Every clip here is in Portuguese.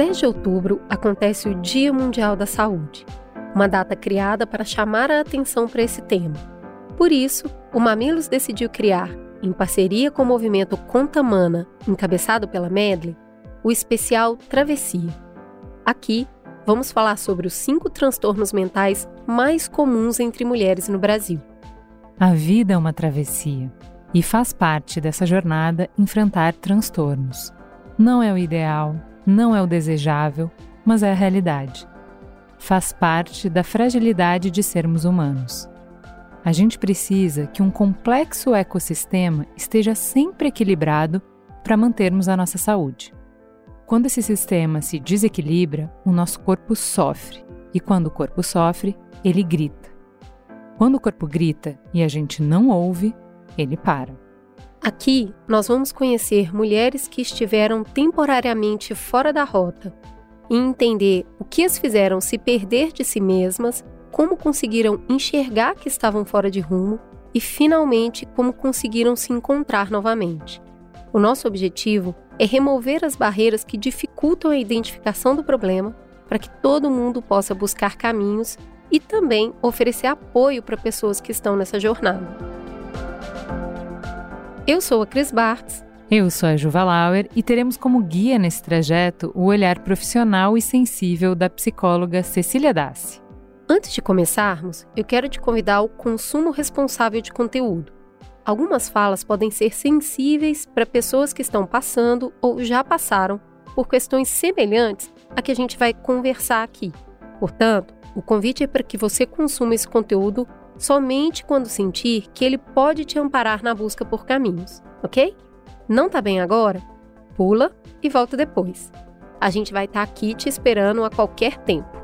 10 de outubro acontece o Dia Mundial da Saúde, uma data criada para chamar a atenção para esse tema. Por isso, o Mamilos decidiu criar, em parceria com o movimento Contamana, encabeçado pela Medley, o especial Travessia. Aqui, vamos falar sobre os cinco transtornos mentais mais comuns entre mulheres no Brasil. A vida é uma travessia e faz parte dessa jornada enfrentar transtornos. Não é o ideal, não é o desejável, mas é a realidade. Faz parte da fragilidade de sermos humanos. A gente precisa que um complexo ecossistema esteja sempre equilibrado para mantermos a nossa saúde. Quando esse sistema se desequilibra, o nosso corpo sofre, e quando o corpo sofre, ele grita. Quando o corpo grita e a gente não ouve, ele para. Aqui nós vamos conhecer mulheres que estiveram temporariamente fora da rota e entender o que as fizeram se perder de si mesmas como conseguiram enxergar que estavam fora de rumo e, finalmente, como conseguiram se encontrar novamente. O nosso objetivo é remover as barreiras que dificultam a identificação do problema para que todo mundo possa buscar caminhos e também oferecer apoio para pessoas que estão nessa jornada. Eu sou a Cris Bartz. Eu sou a Juva Lauer e teremos como guia nesse trajeto o olhar profissional e sensível da psicóloga Cecília Dassi. Antes de começarmos, eu quero te convidar ao consumo responsável de conteúdo. Algumas falas podem ser sensíveis para pessoas que estão passando ou já passaram por questões semelhantes a que a gente vai conversar aqui. Portanto, o convite é para que você consuma esse conteúdo somente quando sentir que ele pode te amparar na busca por caminhos, ok? Não tá bem agora? Pula e volta depois. A gente vai estar tá aqui te esperando a qualquer tempo.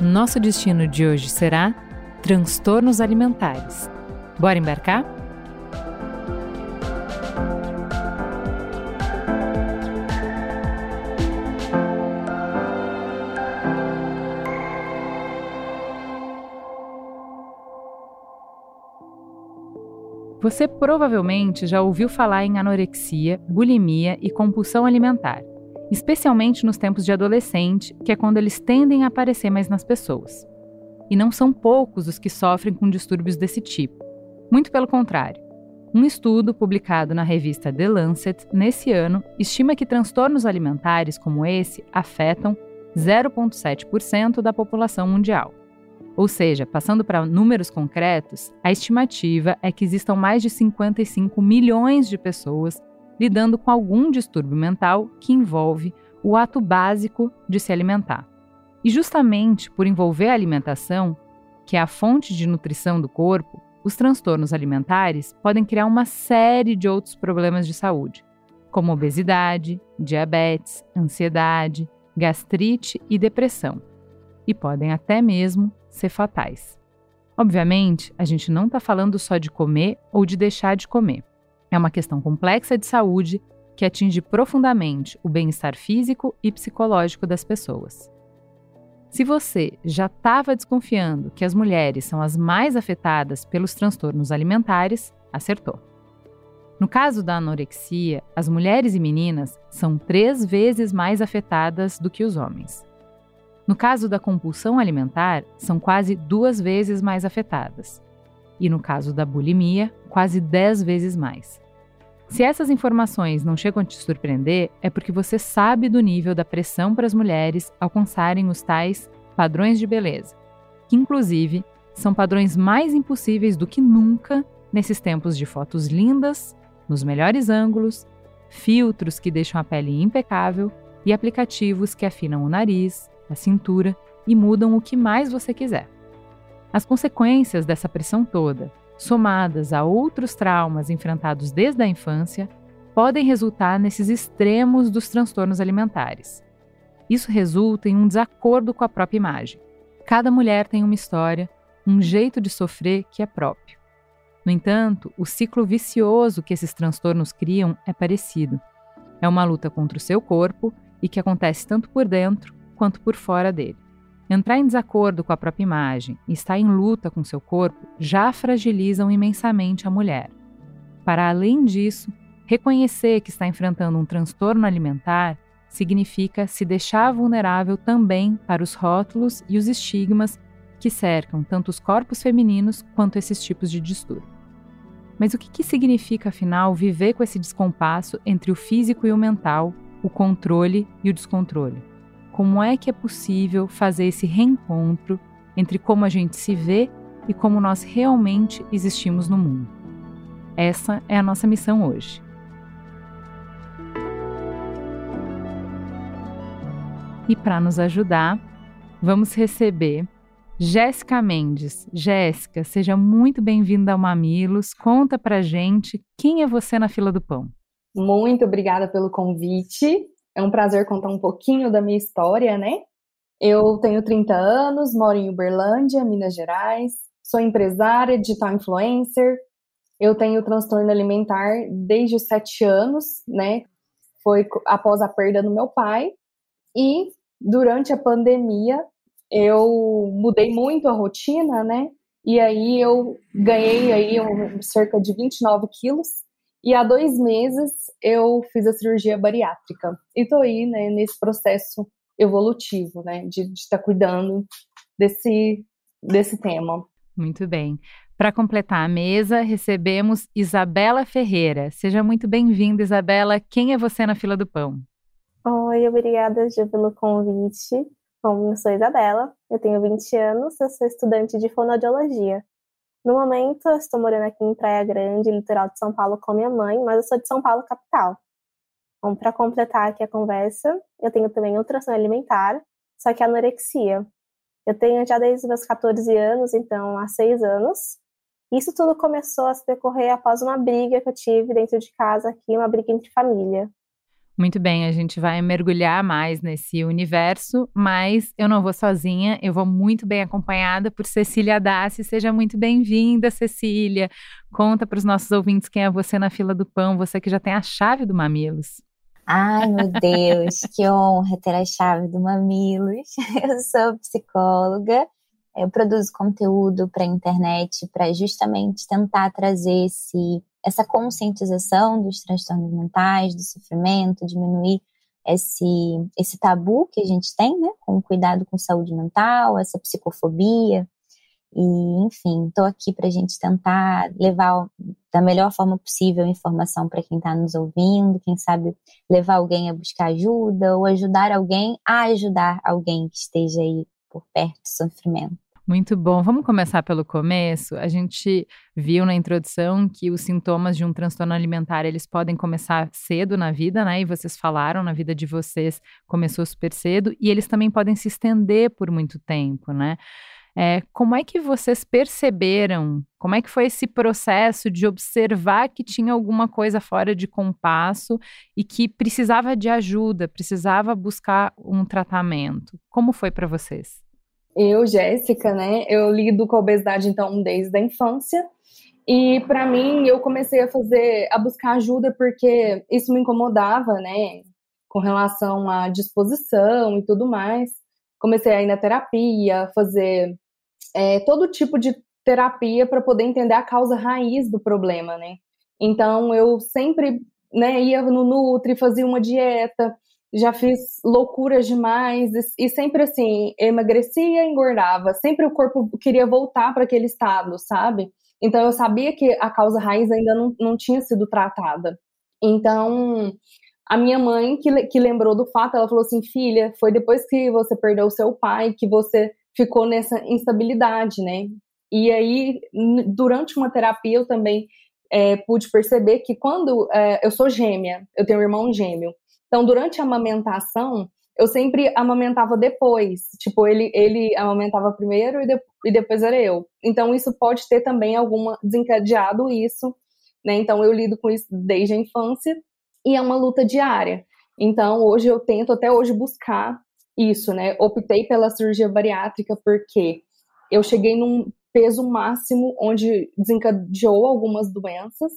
Nosso destino de hoje será transtornos alimentares. Bora embarcar? Você provavelmente já ouviu falar em anorexia, bulimia e compulsão alimentar especialmente nos tempos de adolescente, que é quando eles tendem a aparecer mais nas pessoas. E não são poucos os que sofrem com distúrbios desse tipo. Muito pelo contrário. Um estudo publicado na revista The Lancet nesse ano estima que transtornos alimentares como esse afetam 0,7% da população mundial. Ou seja, passando para números concretos, a estimativa é que existam mais de 55 milhões de pessoas lidando com algum distúrbio mental que envolve o ato básico de se alimentar. E justamente por envolver a alimentação, que é a fonte de nutrição do corpo, os transtornos alimentares podem criar uma série de outros problemas de saúde, como obesidade, diabetes, ansiedade, gastrite e depressão, e podem até mesmo ser fatais. Obviamente, a gente não está falando só de comer ou de deixar de comer. É uma questão complexa de saúde que atinge profundamente o bem-estar físico e psicológico das pessoas. Se você já estava desconfiando que as mulheres são as mais afetadas pelos transtornos alimentares, acertou. No caso da anorexia, as mulheres e meninas são três vezes mais afetadas do que os homens. No caso da compulsão alimentar, são quase duas vezes mais afetadas e, no caso da bulimia, quase 10 vezes mais. Se essas informações não chegam a te surpreender, é porque você sabe do nível da pressão para as mulheres alcançarem os tais padrões de beleza, que inclusive são padrões mais impossíveis do que nunca nesses tempos de fotos lindas, nos melhores ângulos, filtros que deixam a pele impecável e aplicativos que afinam o nariz, a cintura e mudam o que mais você quiser. As consequências dessa pressão toda, somadas a outros traumas enfrentados desde a infância, podem resultar nesses extremos dos transtornos alimentares. Isso resulta em um desacordo com a própria imagem. Cada mulher tem uma história, um jeito de sofrer que é próprio. No entanto, o ciclo vicioso que esses transtornos criam é parecido. É uma luta contra o seu corpo e que acontece tanto por dentro quanto por fora dele. Entrar em desacordo com a própria imagem e estar em luta com seu corpo já fragilizam imensamente a mulher. Para além disso, reconhecer que está enfrentando um transtorno alimentar significa se deixar vulnerável também para os rótulos e os estigmas que cercam tanto os corpos femininos quanto esses tipos de distúrbio. Mas o que, que significa, afinal, viver com esse descompasso entre o físico e o mental, o controle e o descontrole? Como é que é possível fazer esse reencontro entre como a gente se vê e como nós realmente existimos no mundo? Essa é a nossa missão hoje. E para nos ajudar, vamos receber Jéssica Mendes. Jéssica, seja muito bem-vinda ao Mamilos. Conta pra gente quem é você na fila do pão. Muito obrigada pelo convite. É um prazer contar um pouquinho da minha história, né? Eu tenho 30 anos, moro em Uberlândia, Minas Gerais. Sou empresária, digital influencer. Eu tenho transtorno alimentar desde os 7 anos, né? Foi após a perda do meu pai. E durante a pandemia, eu mudei muito a rotina, né? E aí eu ganhei aí um, cerca de 29 quilos. E há dois meses eu fiz a cirurgia bariátrica. E tô aí, né, nesse processo evolutivo, né, de estar tá cuidando desse, desse tema. Muito bem. Para completar a mesa, recebemos Isabela Ferreira. Seja muito bem-vinda, Isabela. Quem é você na fila do pão? Oi, obrigada, Gil, pelo convite. Bom, eu sou Isabela, eu tenho 20 anos, eu sou estudante de fonoaudiologia. No momento, eu estou morando aqui em Praia Grande, litoral de São Paulo, com minha mãe, mas eu sou de São Paulo, capital. Bom, para completar aqui a conversa, eu tenho também ultrassom alimentar, só que anorexia. Eu tenho já desde meus 14 anos, então há 6 anos. Isso tudo começou a se decorrer após uma briga que eu tive dentro de casa aqui, uma briga entre família. Muito bem, a gente vai mergulhar mais nesse universo, mas eu não vou sozinha, eu vou muito bem acompanhada por Cecília Dassi. Seja muito bem-vinda, Cecília. Conta para os nossos ouvintes quem é você na fila do pão, você que já tem a chave do Mamilos. Ai, meu Deus, que honra ter a chave do Mamilos. Eu sou psicóloga, eu produzo conteúdo para a internet para justamente tentar trazer esse essa conscientização dos transtornos mentais, do sofrimento, diminuir esse, esse tabu que a gente tem, né, com cuidado com saúde mental, essa psicofobia. E, enfim, estou aqui para a gente tentar levar da melhor forma possível informação para quem está nos ouvindo, quem sabe levar alguém a buscar ajuda ou ajudar alguém a ajudar alguém que esteja aí por perto do sofrimento. Muito bom. Vamos começar pelo começo. A gente viu na introdução que os sintomas de um transtorno alimentar, eles podem começar cedo na vida, né? E vocês falaram, na vida de vocês começou super cedo e eles também podem se estender por muito tempo, né? É, como é que vocês perceberam? Como é que foi esse processo de observar que tinha alguma coisa fora de compasso e que precisava de ajuda, precisava buscar um tratamento? Como foi para vocês? Eu, Jéssica, né, eu lido com a obesidade então desde a infância. E para mim, eu comecei a fazer, a buscar ajuda porque isso me incomodava, né, com relação à disposição e tudo mais. Comecei a ir na terapia, fazer é, todo tipo de terapia para poder entender a causa raiz do problema, né. Então, eu sempre, né, ia no Nutri, fazia uma dieta, já fiz loucuras demais e, sempre assim, emagrecia, engordava, sempre o corpo queria voltar para aquele estado, sabe? Então eu sabia que a causa raiz ainda não, não tinha sido tratada. Então a minha mãe, que, que lembrou do fato, ela falou assim: filha, foi depois que você perdeu seu pai que você ficou nessa instabilidade, né? E aí, durante uma terapia, eu também é, pude perceber que quando é, eu sou gêmea, eu tenho um irmão gêmeo, então, durante a amamentação, eu sempre amamentava depois. Tipo, ele, ele amamentava primeiro e, de, e depois era eu. Então, isso pode ter também alguma desencadeado isso, né? Então, eu lido com isso desde a infância e é uma luta diária. Então, hoje eu tento até hoje buscar isso, né? Optei pela cirurgia bariátrica porque eu cheguei num peso máximo onde desencadeou algumas doenças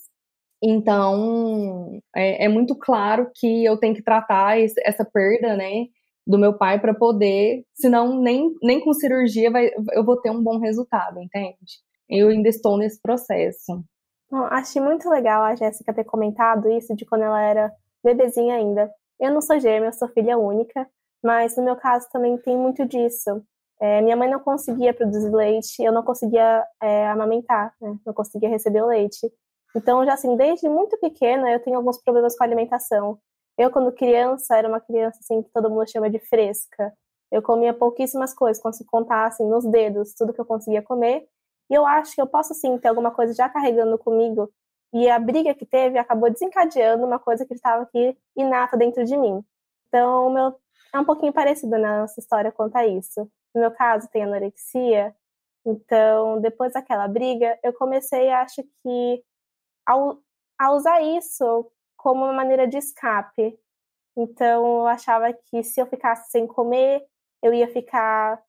então, é, é, muito claro que eu tenho que tratar esse, essa perda, né, do meu pai para poder, senão nem, nem com cirurgia vai, eu vou ter um bom resultado, entende? Eu ainda estou nesse processo. Bom, achei muito legal a Jéssica ter comentado isso de quando ela era bebezinha ainda. Eu não sou gêmea, eu sou filha única, mas no meu caso também tem muito disso. É, minha mãe não conseguia produzir leite, eu não conseguia é, amamentar, né? não conseguia receber o leite. Então, já assim, desde muito pequena, eu tenho alguns problemas com a alimentação. Eu, quando criança, era uma criança assim que todo mundo chama de fresca. Eu comia pouquíssimas coisas, consigo contar assim nos dedos tudo que eu conseguia comer. E eu acho que eu posso sim ter alguma coisa já carregando comigo. E a briga que teve acabou desencadeando uma coisa que estava aqui inata dentro de mim. Então, meu é um pouquinho parecido na nossa história quanto a isso. No meu caso, tem anorexia. Então, depois daquela briga, eu comecei, acho que, a, usar isso como uma maneira de escape. Então, eu achava que se eu ficasse sem comer, eu ia ficar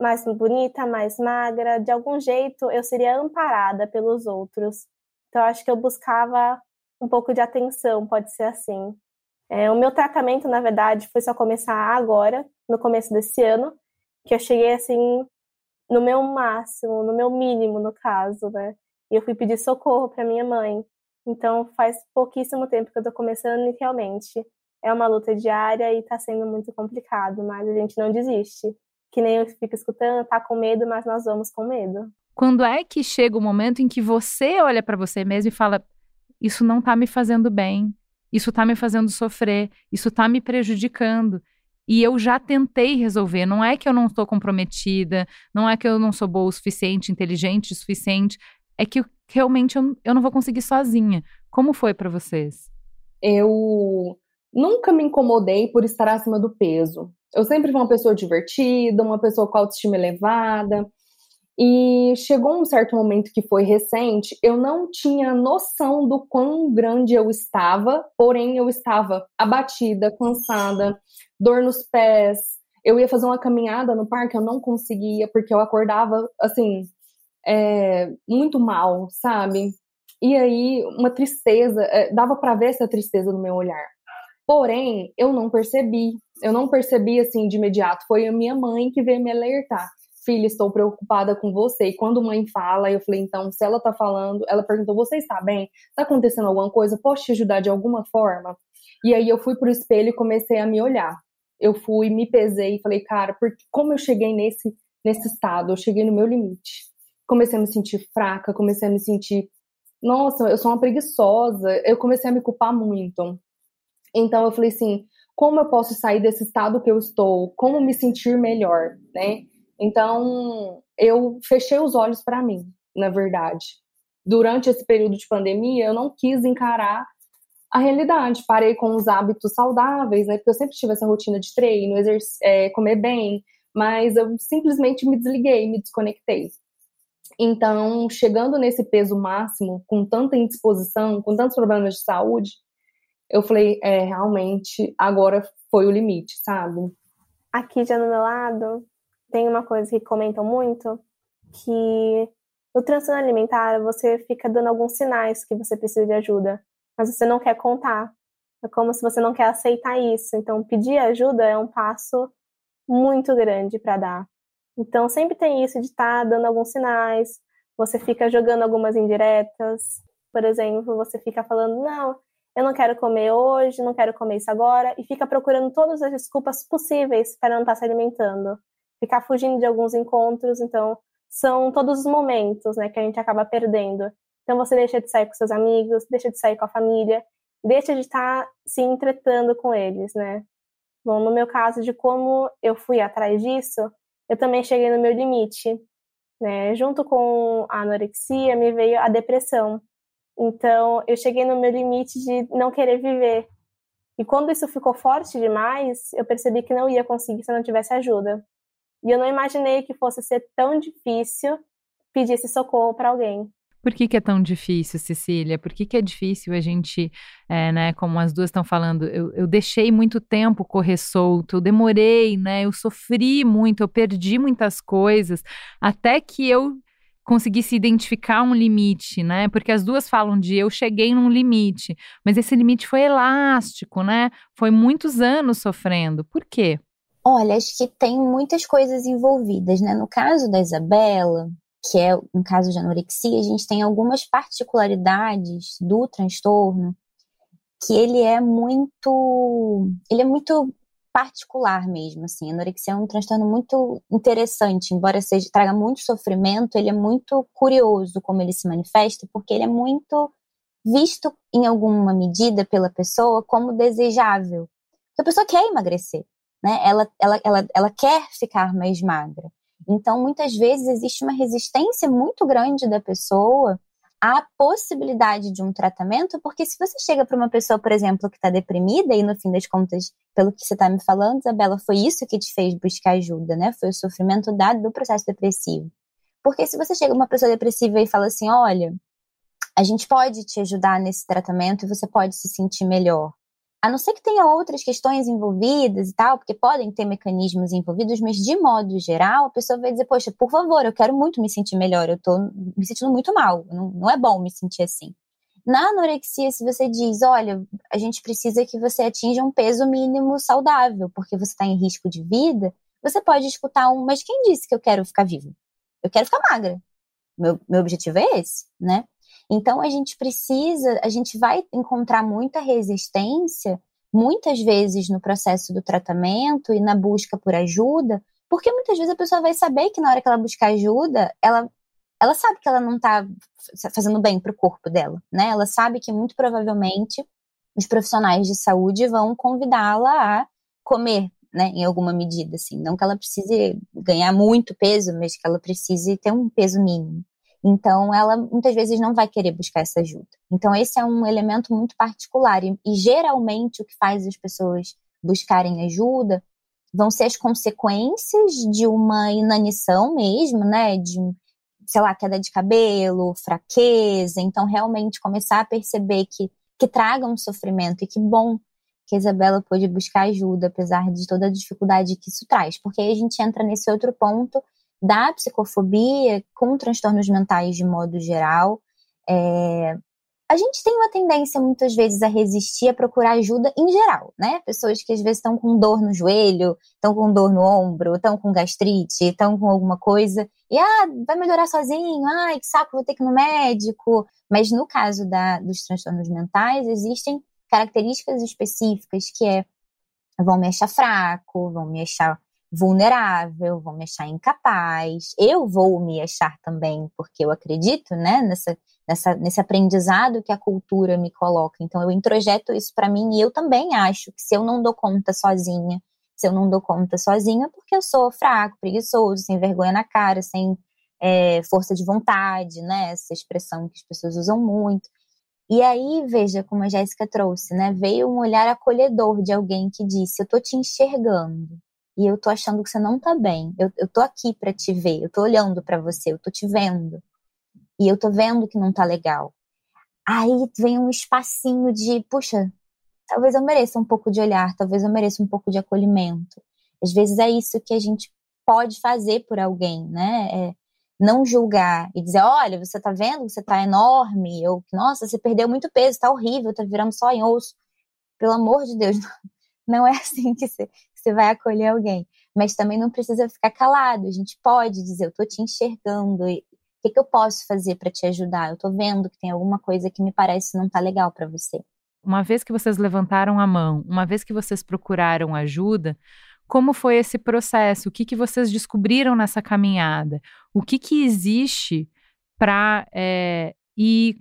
mais bonita, mais magra, de algum jeito eu seria amparada pelos outros. Então, acho que eu buscava um pouco de atenção, pode ser assim. É, o meu tratamento, na verdade, foi só começar agora, no começo desse ano, que eu cheguei assim no meu máximo, no meu mínimo, no caso, né? E eu fui pedir socorro para minha mãe. Então, faz pouquíssimo tempo que eu tô começando e realmente é uma luta diária e tá sendo muito complicado, mas a gente não desiste. Que nem eu fico escutando, tá com medo, mas nós vamos com medo. Quando é que chega o momento em que você olha para você mesmo e fala: Isso não tá me fazendo bem, isso tá me fazendo sofrer, isso tá me prejudicando. E eu já tentei resolver. Não é que eu não estou comprometida, não é que eu não sou boa o suficiente, inteligente o suficiente. É que realmente eu, eu não vou conseguir sozinha. Como foi para vocês? Eu nunca me incomodei por estar acima do peso. Eu sempre fui uma pessoa divertida, uma pessoa com autoestima elevada. E chegou um certo momento que foi recente, eu não tinha noção do quão grande eu estava, porém eu estava abatida, cansada, dor nos pés. Eu ia fazer uma caminhada no parque, eu não conseguia, porque eu acordava, assim, é, muito mal, sabe? E aí, uma tristeza, é, dava para ver essa tristeza no meu olhar. Porém, eu não percebi, eu não percebi assim de imediato. Foi a minha mãe que veio me alertar filha, estou preocupada com você. E quando mãe fala, eu falei, então, se ela tá falando, ela perguntou, você está bem? Tá acontecendo alguma coisa? Posso te ajudar de alguma forma? E aí eu fui pro espelho e comecei a me olhar. Eu fui, me pesei e falei, cara, porque como eu cheguei nesse, nesse estado? Eu cheguei no meu limite. Comecei a me sentir fraca, comecei a me sentir, nossa, eu sou uma preguiçosa. Eu comecei a me culpar muito. Então eu falei assim, como eu posso sair desse estado que eu estou? Como me sentir melhor, né? Então, eu fechei os olhos para mim, na verdade. Durante esse período de pandemia, eu não quis encarar a realidade. Parei com os hábitos saudáveis, né? Porque eu sempre tive essa rotina de treino, é, comer bem, mas eu simplesmente me desliguei, me desconectei. Então, chegando nesse peso máximo, com tanta indisposição, com tantos problemas de saúde, eu falei, é, realmente, agora foi o limite, sabe? Aqui já no meu lado, tem uma coisa que comentam muito, que no transtorno alimentar você fica dando alguns sinais que você precisa de ajuda, mas você não quer contar. É como se você não quer aceitar isso. Então, pedir ajuda é um passo muito grande para dar. Então, sempre tem isso de estar tá dando alguns sinais, você fica jogando algumas indiretas. Por exemplo, você fica falando, não, eu não quero comer hoje, não quero comer isso agora, e fica procurando todas as desculpas possíveis para não estar tá se alimentando ficar fugindo de alguns encontros, então são todos os momentos, né, que a gente acaba perdendo. Então você deixa de sair com seus amigos, deixa de sair com a família, deixa de estar se entretando com eles, né? Bom, no meu caso de como eu fui atrás disso, eu também cheguei no meu limite, né? Junto com a anorexia me veio a depressão. Então, eu cheguei no meu limite de não querer viver. E quando isso ficou forte demais, eu percebi que não ia conseguir se eu não tivesse ajuda. E eu não imaginei que fosse ser tão difícil pedir esse socorro para alguém. Por que, que, é tão difícil, Cecília? Por que, que é difícil a gente, é, né, como as duas estão falando, eu, eu, deixei muito tempo correr solto, eu demorei, né, eu sofri muito, eu perdi muitas coisas, até que eu conseguisse identificar um limite, né? Porque as duas falam de eu cheguei num limite, mas esse limite foi elástico, né? Foi muitos anos sofrendo. Por quê? Olha, acho que tem muitas coisas envolvidas, né? No caso da Isabela, que é um caso de anorexia, a gente tem algumas particularidades do transtorno que ele é muito, ele é muito particular mesmo, assim. A anorexia é um transtorno muito interessante, embora seja traga muito sofrimento, ele é muito curioso como ele se manifesta, porque ele é muito visto em alguma medida pela pessoa como desejável. Porque a pessoa quer emagrecer, né? Ela, ela, ela, ela quer ficar mais magra. Então, muitas vezes existe uma resistência muito grande da pessoa a possibilidade de um tratamento, porque se você chega para uma pessoa, por exemplo, que está deprimida, e no fim das contas, pelo que você está me falando, Isabela, foi isso que te fez buscar ajuda, né? Foi o sofrimento dado do processo depressivo. Porque se você chega uma pessoa depressiva e fala assim, olha, a gente pode te ajudar nesse tratamento e você pode se sentir melhor a não ser que tenha outras questões envolvidas e tal, porque podem ter mecanismos envolvidos, mas de modo geral, a pessoa vai dizer, poxa, por favor, eu quero muito me sentir melhor, eu tô me sentindo muito mal, não, não é bom me sentir assim. Na anorexia, se você diz, olha, a gente precisa que você atinja um peso mínimo saudável, porque você está em risco de vida, você pode escutar um, mas quem disse que eu quero ficar vivo? Eu quero ficar magra. Meu, meu objetivo é esse, né? Então a gente precisa, a gente vai encontrar muita resistência muitas vezes no processo do tratamento e na busca por ajuda, porque muitas vezes a pessoa vai saber que na hora que ela buscar ajuda, ela ela sabe que ela não está fazendo bem para o corpo dela, né? Ela sabe que muito provavelmente os profissionais de saúde vão convidá-la a comer, né, em alguma medida, assim, não que ela precise ganhar muito peso, mas que ela precise ter um peso mínimo. Então, ela muitas vezes não vai querer buscar essa ajuda. Então, esse é um elemento muito particular. E, e geralmente, o que faz as pessoas buscarem ajuda vão ser as consequências de uma inanição mesmo, né? De, sei lá, queda de cabelo, fraqueza. Então, realmente começar a perceber que, que traga um sofrimento e que bom que a Isabela pôde buscar ajuda, apesar de toda a dificuldade que isso traz. Porque aí a gente entra nesse outro ponto da psicofobia com transtornos mentais de modo geral. É, a gente tem uma tendência muitas vezes a resistir a procurar ajuda em geral, né? Pessoas que às vezes estão com dor no joelho, estão com dor no ombro, estão com gastrite, estão com alguma coisa, e ah, vai melhorar sozinho, ai, que saco, vou ter que ir no médico. Mas no caso da, dos transtornos mentais, existem características específicas que é vão me achar fraco, vão me achar vulnerável, vão me achar incapaz, eu vou me achar também, porque eu acredito, né, nessa, nessa, nesse aprendizado que a cultura me coloca. Então eu introjeto isso para mim e eu também acho que se eu não dou conta sozinha, se eu não dou conta sozinha, porque eu sou fraco, preguiçoso, sem vergonha na cara, sem é, força de vontade, né, essa expressão que as pessoas usam muito. E aí, veja como a Jéssica trouxe, né? Veio um olhar acolhedor de alguém que disse: Eu tô te enxergando e eu tô achando que você não tá bem. Eu, eu tô aqui para te ver, eu tô olhando para você, eu tô te vendo. E eu tô vendo que não tá legal. Aí vem um espacinho de, puxa, talvez eu mereça um pouco de olhar, talvez eu mereça um pouco de acolhimento. Às vezes é isso que a gente pode fazer por alguém, né? É não julgar e dizer, olha, você tá vendo, você tá enorme, ou nossa, você perdeu muito peso, tá horrível, tá virando só em osso. Pelo amor de Deus, não é assim que você, você vai acolher alguém. Mas também não precisa ficar calado. A gente pode dizer, eu tô te enxergando. o que, que eu posso fazer para te ajudar? Eu tô vendo que tem alguma coisa que me parece não tá legal para você. Uma vez que vocês levantaram a mão, uma vez que vocês procuraram ajuda, como foi esse processo? O que, que vocês descobriram nessa caminhada? O que, que existe para é, ir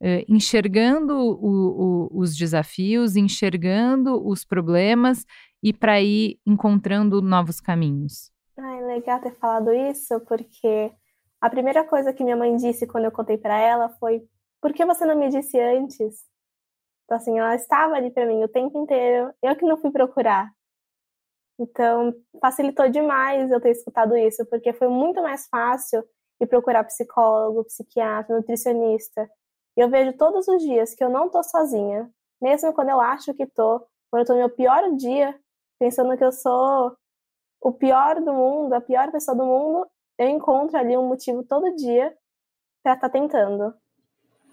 é, enxergando o, o, os desafios, enxergando os problemas e para ir encontrando novos caminhos? Ai, legal ter falado isso, porque a primeira coisa que minha mãe disse quando eu contei para ela foi: por que você não me disse antes? Então, assim, ela estava ali para mim o tempo inteiro, eu que não fui procurar. Então, facilitou demais eu ter escutado isso, porque foi muito mais fácil ir procurar psicólogo, psiquiatra, nutricionista. E eu vejo todos os dias que eu não tô sozinha, mesmo quando eu acho que tô, quando eu tô no meu pior dia, pensando que eu sou o pior do mundo, a pior pessoa do mundo, eu encontro ali um motivo todo dia para estar tá tentando.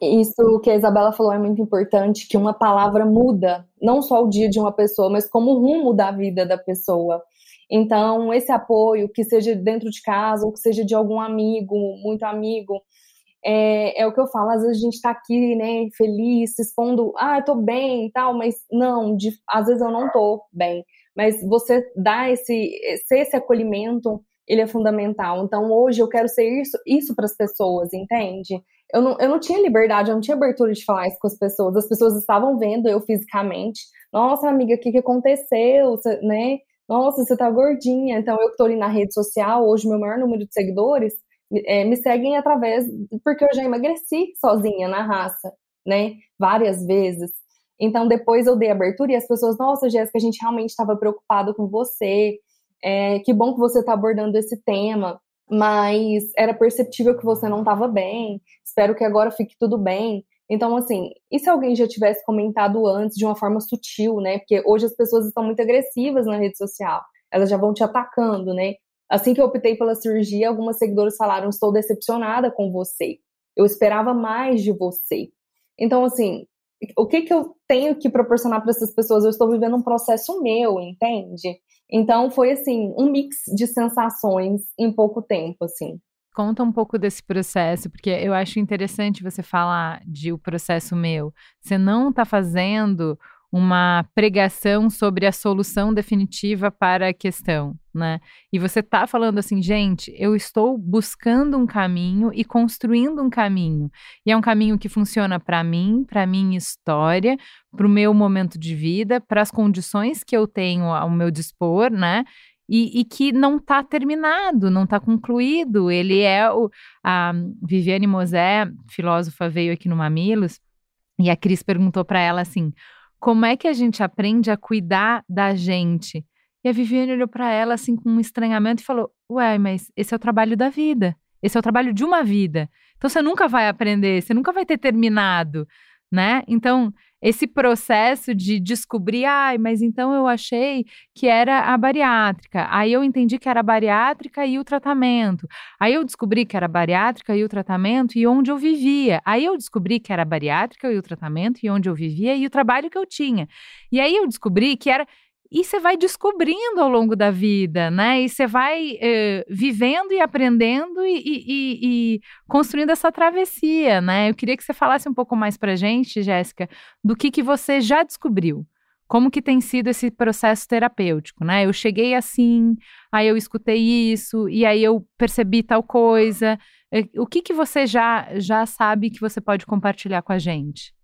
Isso que a Isabela falou é muito importante, que uma palavra muda não só o dia de uma pessoa, mas como o rumo da vida da pessoa. Então, esse apoio, que seja dentro de casa ou que seja de algum amigo, muito amigo, é, é, o que eu falo, às vezes a gente tá aqui, né, feliz, expondo, ah, eu tô bem e tal, mas não, de, às vezes eu não tô bem. Mas você dá esse, ser esse acolhimento, ele é fundamental. Então, hoje eu quero ser isso, isso para as pessoas, entende? Eu não, eu não tinha liberdade, eu não tinha abertura de falar isso com as pessoas. As pessoas estavam vendo eu fisicamente. Nossa, amiga, o que, que aconteceu? Você, né? Nossa, você tá gordinha. Então, eu que tô ali na rede social, hoje meu maior número de seguidores é, me seguem através, porque eu já emagreci sozinha na raça, né? Várias vezes. Então, depois eu dei abertura e as pessoas, nossa, Jéssica, a gente realmente estava preocupado com você. É, que bom que você está abordando esse tema, mas era perceptível que você não estava bem. Espero que agora fique tudo bem. Então, assim, e se alguém já tivesse comentado antes de uma forma sutil, né? Porque hoje as pessoas estão muito agressivas na rede social. Elas já vão te atacando, né? Assim que eu optei pela cirurgia, algumas seguidoras falaram: estou decepcionada com você. Eu esperava mais de você. Então, assim, o que, que eu tenho que proporcionar para essas pessoas? Eu estou vivendo um processo meu, entende? Então, foi assim, um mix de sensações em pouco tempo, assim. Conta um pouco desse processo, porque eu acho interessante você falar de o processo meu. Você não está fazendo uma pregação sobre a solução definitiva para a questão, né? E você está falando assim, gente, eu estou buscando um caminho e construindo um caminho. E é um caminho que funciona para mim, para minha história, para o meu momento de vida, para as condições que eu tenho ao meu dispor, né? E, e, que não está terminado, não está concluído. Ele é o. A Viviane Mosé, filósofa, veio aqui no Mamilos, e a Cris perguntou para ela assim: como é que a gente aprende a cuidar da gente? E a Viviane olhou para ela assim com um estranhamento e falou: Ué, mas esse é o trabalho da vida. Esse é o trabalho de uma vida. Então você nunca vai aprender, você nunca vai ter terminado né? Então, esse processo de descobrir, ai, mas então eu achei que era a bariátrica. Aí eu entendi que era a bariátrica e o tratamento. Aí eu descobri que era a bariátrica e o tratamento e onde eu vivia. Aí eu descobri que era a bariátrica e o tratamento e onde eu vivia e o trabalho que eu tinha. E aí eu descobri que era e você vai descobrindo ao longo da vida, né? E você vai eh, vivendo e aprendendo e, e, e, construindo essa travessia, né? Eu queria que você falasse um pouco mais para gente, Jéssica, do que, que você já descobriu. Como que tem sido esse processo terapêutico, né? Eu cheguei assim, aí eu escutei isso, e aí eu percebi tal coisa. Eh, o que, que você já, já sabe que você pode compartilhar com a gente?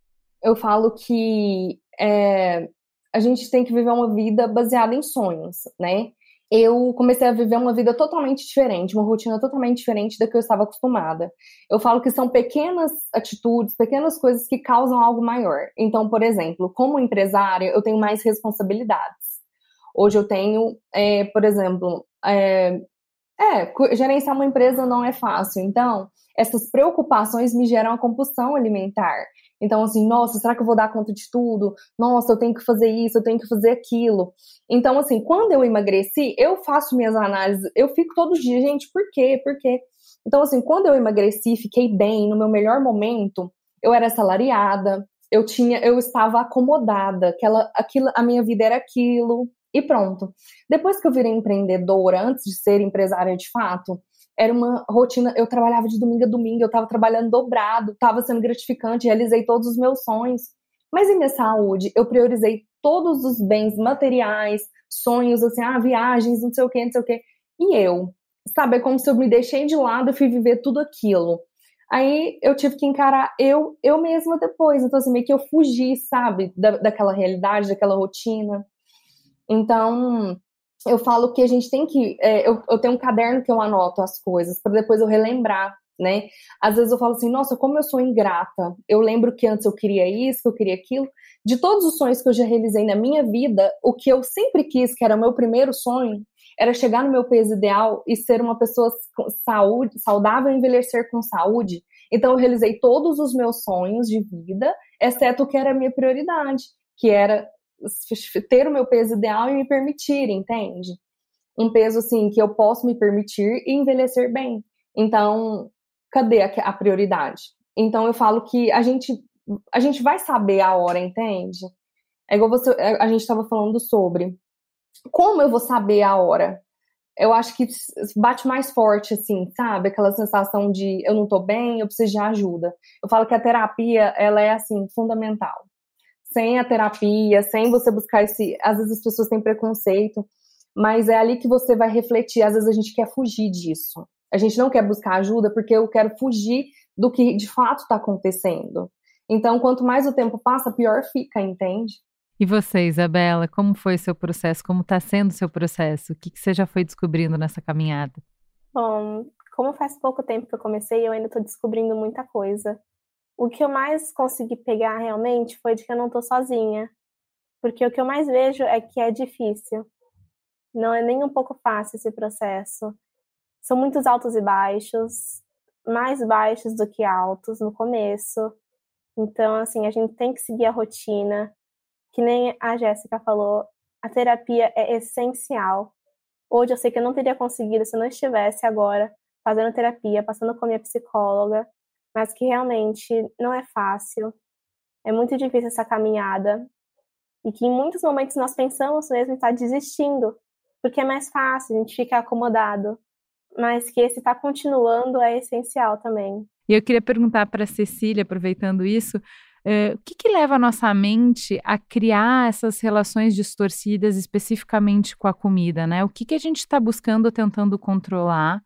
Eu falo que é, a gente tem que viver uma vida baseada em sonhos, né? Eu comecei a viver uma vida totalmente diferente, uma rotina totalmente diferente da que eu estava acostumada. Eu falo que são pequenas atitudes, pequenas coisas que causam algo maior. Então, por exemplo, como empresária, eu tenho mais responsabilidades. Hoje eu tenho, é, por exemplo, é, é, gerenciar uma empresa não é fácil. Então, essas preocupações me geram a compulsão alimentar. Então, assim, nossa, será que eu vou dar conta de tudo? Nossa, eu tenho que fazer isso, eu tenho que fazer aquilo. Então, assim, quando eu emagreci, eu faço minhas análises, eu fico todos os dias, gente, por quê? Por quê? Então, assim, quando eu emagreci, fiquei bem, no meu melhor momento, eu era assalariada, eu tinha, eu estava acomodada, aquela, aquilo, a minha vida era aquilo, e pronto. Depois que eu virei empreendedora, antes de ser empresária de fato, era uma rotina, eu trabalhava de domingo a domingo, eu estava trabalhando dobrado, estava sendo gratificante, realizei todos os meus sonhos. Mas em minha saúde, eu priorizei todos os bens materiais, sonhos, assim, ah, viagens, não sei o que, não sei o que. E eu, sabe, é como se eu me deixei de lado e fui viver tudo aquilo. Aí eu tive que encarar eu, eu mesma depois. Então, assim, meio que eu fugi, sabe, da, daquela realidade, daquela rotina. Então, eu falo que a gente tem que. É, eu, eu tenho um caderno que eu anoto as coisas, para depois eu relembrar, né? Às vezes eu falo assim, nossa, como eu sou ingrata. Eu lembro que antes eu queria isso, que eu queria aquilo. De todos os sonhos que eu já realizei na minha vida, o que eu sempre quis, que era o meu primeiro sonho, era chegar no meu peso ideal e ser uma pessoa saúde, saudável e envelhecer com saúde. Então eu realizei todos os meus sonhos de vida, exceto o que era a minha prioridade, que era ter o meu peso ideal e me permitir, entende? Um peso assim que eu posso me permitir e envelhecer bem. Então, cadê a, a prioridade? Então eu falo que a gente a gente vai saber a hora, entende? É igual você, a gente estava falando sobre como eu vou saber a hora. eu acho que bate mais forte, assim, sabe? Aquela sensação de eu não tô bem, eu preciso de ajuda. Eu falo que a terapia, ela é, assim, fundamental. Sem a terapia, sem você buscar esse. Às vezes as pessoas têm preconceito, mas é ali que você vai refletir. Às vezes a gente quer fugir disso. A gente não quer buscar ajuda porque eu quero fugir do que de fato está acontecendo. Então, quanto mais o tempo passa, pior fica, entende? E você, Isabela, como foi seu processo? Como está sendo seu processo? O que, que você já foi descobrindo nessa caminhada? Bom, como faz pouco tempo que eu comecei, eu ainda estou descobrindo muita coisa. O que eu mais consegui pegar realmente foi de que eu não estou sozinha. Porque o que eu mais vejo é que é difícil. Não é nem um pouco fácil esse processo. São muitos altos e baixos, mais baixos do que altos no começo. Então, assim, a gente tem que seguir a rotina. Que nem a Jéssica falou, a terapia é essencial. Hoje eu sei que eu não teria conseguido se eu não estivesse agora fazendo terapia, passando com a minha psicóloga, mas que realmente não é fácil. É muito difícil essa caminhada. E que em muitos momentos nós pensamos mesmo em estar desistindo, porque é mais fácil, a gente fica acomodado. Mas que esse estar tá continuando é essencial também. E eu queria perguntar para a Cecília, aproveitando isso, uh, o que, que leva a nossa mente a criar essas relações distorcidas especificamente com a comida, né? O que, que a gente está buscando, tentando controlar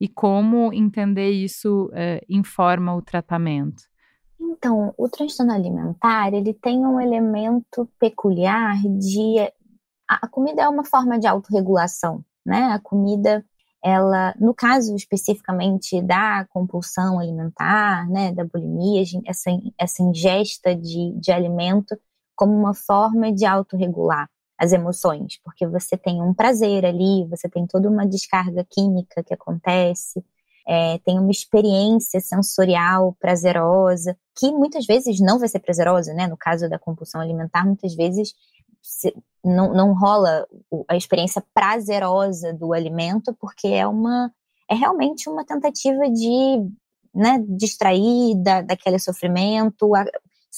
e como entender isso uh, informa o tratamento? Então, o transtorno alimentar, ele tem um elemento peculiar de... A comida é uma forma de autorregulação, né? A comida ela, no caso especificamente da compulsão alimentar, né, da bulimia, essa, essa ingesta de, de alimento como uma forma de autorregular as emoções, porque você tem um prazer ali, você tem toda uma descarga química que acontece, é, tem uma experiência sensorial prazerosa, que muitas vezes não vai ser prazerosa, né? No caso da compulsão alimentar, muitas vezes não, não rola a experiência prazerosa do alimento, porque é uma é realmente uma tentativa de né, distrair da, daquele sofrimento, a,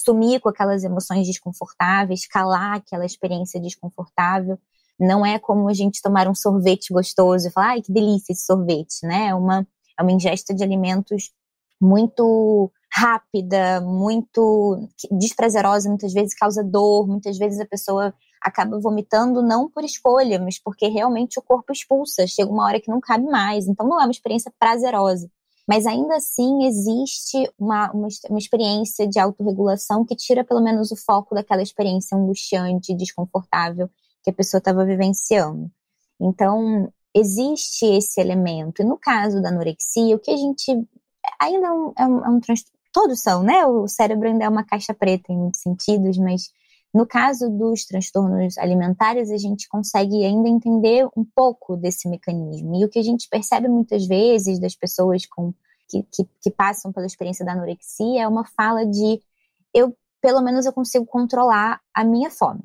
sumir com aquelas emoções desconfortáveis, calar aquela experiência desconfortável. Não é como a gente tomar um sorvete gostoso e falar, ai, que delícia esse sorvete, né? É uma, é uma ingesta de alimentos muito rápida, muito desprazerosa, muitas vezes causa dor, muitas vezes a pessoa acaba vomitando não por escolha, mas porque realmente o corpo expulsa, chega uma hora que não cabe mais, então não é uma experiência prazerosa. Mas ainda assim existe uma, uma, uma experiência de autorregulação que tira pelo menos o foco daquela experiência angustiante, desconfortável que a pessoa estava vivenciando. Então, existe esse elemento. E no caso da anorexia, o que a gente ainda é um, é um, é um transtorno todos são, né? O cérebro ainda é uma caixa preta em muitos sentidos, mas no caso dos transtornos alimentares, a gente consegue ainda entender um pouco desse mecanismo. E o que a gente percebe muitas vezes das pessoas com, que, que, que passam pela experiência da anorexia é uma fala de eu, pelo menos, eu consigo controlar a minha fome.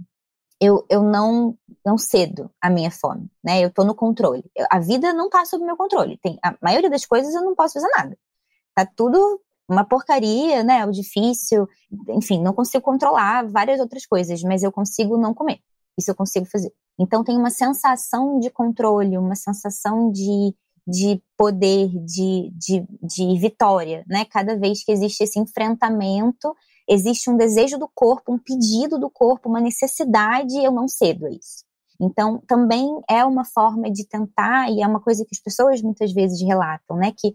Eu, eu não, não cedo a minha fome, né? Eu tô no controle. Eu, a vida não tá sob meu controle. Tem, a maioria das coisas eu não posso fazer nada. Tá tudo uma porcaria, né? O difícil, enfim, não consigo controlar várias outras coisas, mas eu consigo não comer. Isso eu consigo fazer. Então tem uma sensação de controle, uma sensação de, de poder, de, de, de vitória, né? Cada vez que existe esse enfrentamento, existe um desejo do corpo, um pedido do corpo, uma necessidade, eu não cedo a isso. Então, também é uma forma de tentar, e é uma coisa que as pessoas muitas vezes relatam, né? Que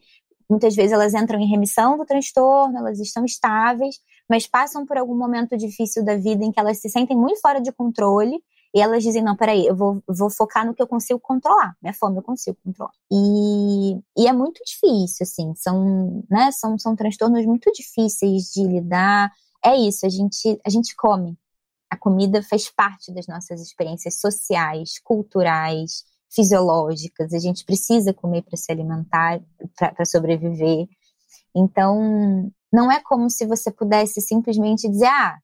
Muitas vezes elas entram em remissão do transtorno, elas estão estáveis, mas passam por algum momento difícil da vida em que elas se sentem muito fora de controle e elas dizem: não, peraí, eu vou, vou focar no que eu consigo controlar. Minha fome eu consigo controlar. E, e é muito difícil, assim, são, né, são, são transtornos muito difíceis de lidar. É isso, a gente, a gente come. A comida faz parte das nossas experiências sociais, culturais, fisiológicas, a gente precisa comer para se alimentar, para sobreviver. Então, não é como se você pudesse simplesmente dizer, ah,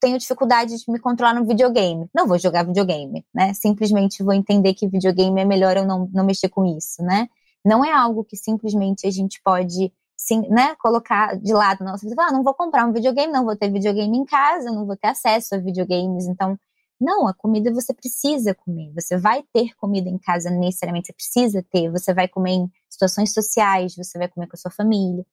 tenho dificuldade de me controlar no videogame. Não vou jogar videogame, né? Simplesmente vou entender que videogame é melhor eu não, não mexer com isso, né? Não é algo que simplesmente a gente pode sim, né, colocar de lado. Não, você ah, não vou comprar um videogame, não vou ter videogame em casa, não vou ter acesso a videogames. Então, Não, a comida você precisa comer. Você vai ter comida em casa necessariamente, você precisa ter. Você vai comer em situações sociais, você vai comer com a sua família.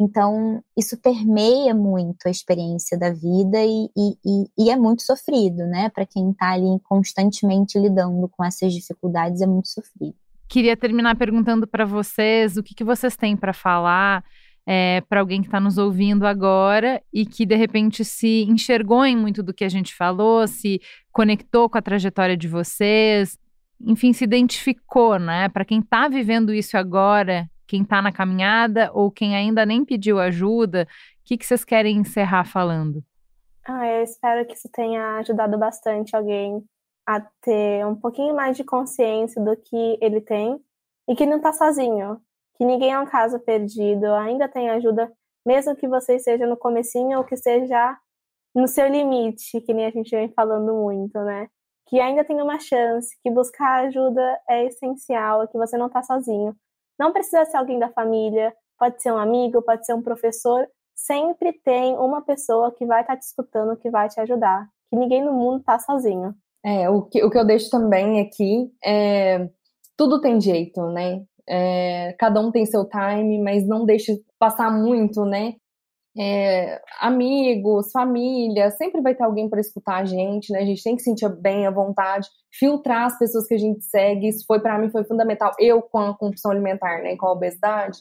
Então, isso permeia muito a experiência da vida e, e, e é muito sofrido, né? Para quem está ali constantemente lidando com essas dificuldades, é muito sofrido. Queria terminar perguntando para vocês o que, que vocês têm para falar é, para alguém que está nos ouvindo agora e que de repente se enxergou em muito do que a gente falou, se conectou com a trajetória de vocês, enfim, se identificou, né? Para quem está vivendo isso agora, quem está na caminhada ou quem ainda nem pediu ajuda, o que, que vocês querem encerrar falando? Ah, eu espero que isso tenha ajudado bastante alguém a ter um pouquinho mais de consciência do que ele tem e que não está sozinho, que ninguém é um caso perdido, ainda tem ajuda, mesmo que você esteja no comecinho ou que seja no seu limite, que nem a gente vem falando muito, né? Que ainda tem uma chance, que buscar ajuda é essencial, que você não está sozinho. Não precisa ser alguém da família, pode ser um amigo, pode ser um professor, sempre tem uma pessoa que vai estar tá te escutando, que vai te ajudar. Que ninguém no mundo está sozinho. É, o que, o que eu deixo também aqui é tudo tem jeito, né? É, cada um tem seu time, mas não deixe passar muito, né? É, amigos, família, sempre vai ter alguém para escutar a gente, né? A gente tem que sentir bem à vontade, filtrar as pessoas que a gente segue. Isso foi para mim foi fundamental. Eu com a compulsão alimentar, né, com a obesidade,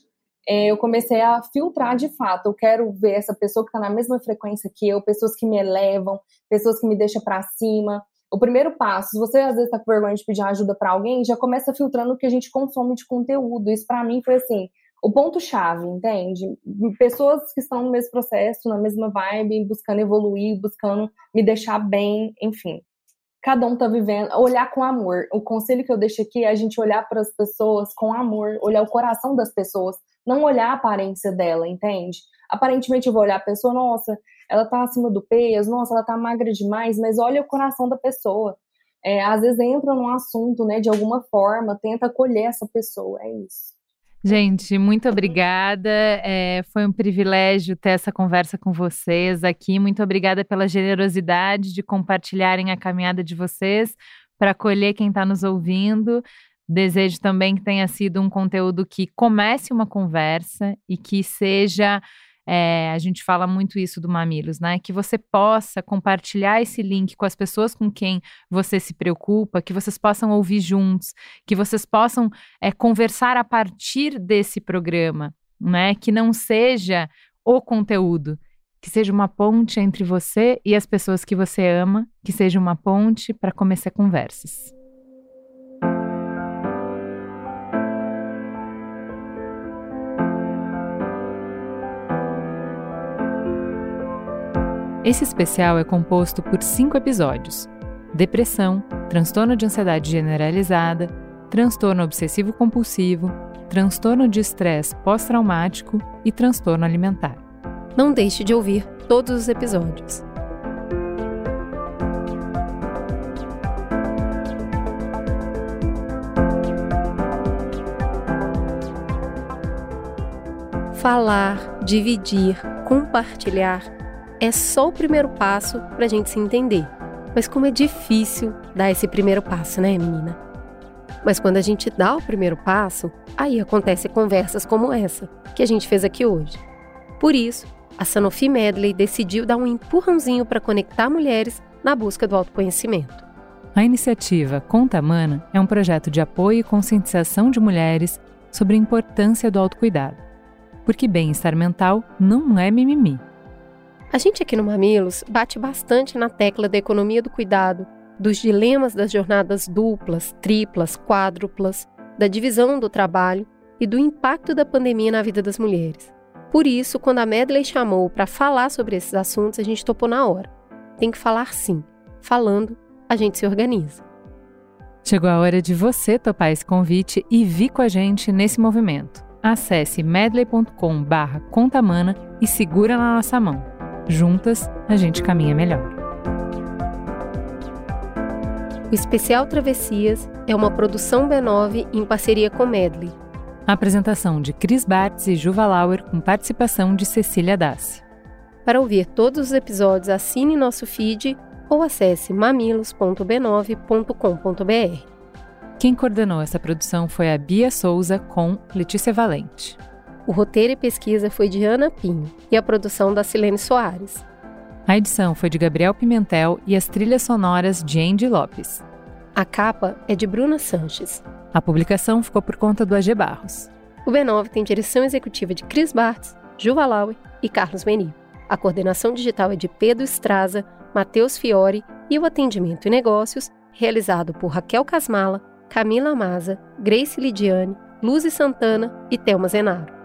é, eu comecei a filtrar de fato. Eu quero ver essa pessoa que está na mesma frequência que eu, pessoas que me elevam, pessoas que me deixam para cima o primeiro passo, se você às vezes está com vergonha de pedir ajuda para alguém, já começa filtrando o que a gente consome de conteúdo. Isso para mim foi assim, o ponto-chave, entende? Pessoas que estão no mesmo processo, na mesma vibe, buscando evoluir, buscando me deixar bem, enfim. Cada um tá vivendo, olhar com amor. O conselho que eu deixo aqui é a gente olhar para as pessoas com amor, olhar o coração das pessoas, não olhar a aparência dela, entende? Aparentemente eu vou olhar a pessoa, nossa, ela tá acima do peso, nossa, ela tá magra demais, mas olha o coração da pessoa. É, às vezes entra num assunto, né, de alguma forma, tenta acolher essa pessoa, é isso. Gente, muito obrigada. É, foi um privilégio ter essa conversa com vocês aqui. Muito obrigada pela generosidade de compartilharem a caminhada de vocês para acolher quem está nos ouvindo. Desejo também que tenha sido um conteúdo que comece uma conversa e que seja é, a gente fala muito isso do Mamilos, né? Que você possa compartilhar esse link com as pessoas com quem você se preocupa, que vocês possam ouvir juntos, que vocês possam é, conversar a partir desse programa, né? Que não seja o conteúdo, que seja uma ponte entre você e as pessoas que você ama, que seja uma ponte para começar conversas. Esse especial é composto por cinco episódios: depressão, transtorno de ansiedade generalizada, transtorno obsessivo-compulsivo, transtorno de estresse pós-traumático e transtorno alimentar. Não deixe de ouvir todos os episódios. Falar, dividir, compartilhar é só o primeiro passo para a gente se entender. Mas como é difícil dar esse primeiro passo, né, menina? Mas quando a gente dá o primeiro passo, aí acontecem conversas como essa que a gente fez aqui hoje. Por isso, a Sanofi Medley decidiu dar um empurrãozinho para conectar mulheres na busca do autoconhecimento. A iniciativa Conta Mana é um projeto de apoio e conscientização de mulheres sobre a importância do autocuidado. Porque bem-estar mental não é mimimi. A gente aqui no Mamilos bate bastante na tecla da economia do cuidado, dos dilemas das jornadas duplas, triplas, quádruplas, da divisão do trabalho e do impacto da pandemia na vida das mulheres. Por isso, quando a Medley chamou para falar sobre esses assuntos, a gente topou na hora. Tem que falar sim. Falando, a gente se organiza. Chegou a hora de você topar esse convite e vir com a gente nesse movimento. Acesse medley.com/contamana e segura na nossa mão. Juntas, a gente caminha melhor. O especial Travessias é uma produção B9 em parceria com Medley. A apresentação de Cris Bartz e Juva Lauer com participação de Cecília Dassi. Para ouvir todos os episódios, assine nosso feed ou acesse mamilos.b9.com.br. Quem coordenou essa produção foi a Bia Souza com Letícia Valente. O roteiro e pesquisa foi de Ana Pinho e a produção da Silene Soares. A edição foi de Gabriel Pimentel e as trilhas sonoras de Andy Lopes. A capa é de Bruna Sanches. A publicação ficou por conta do AG Barros. O B9 tem direção executiva de Cris Bartz, Juva Laue e Carlos Meni. A coordenação digital é de Pedro Estraza, Matheus Fiore e o atendimento e negócios realizado por Raquel Casmala, Camila Maza, Grace Lidiane, Luzi Santana e Thelma Zenaro.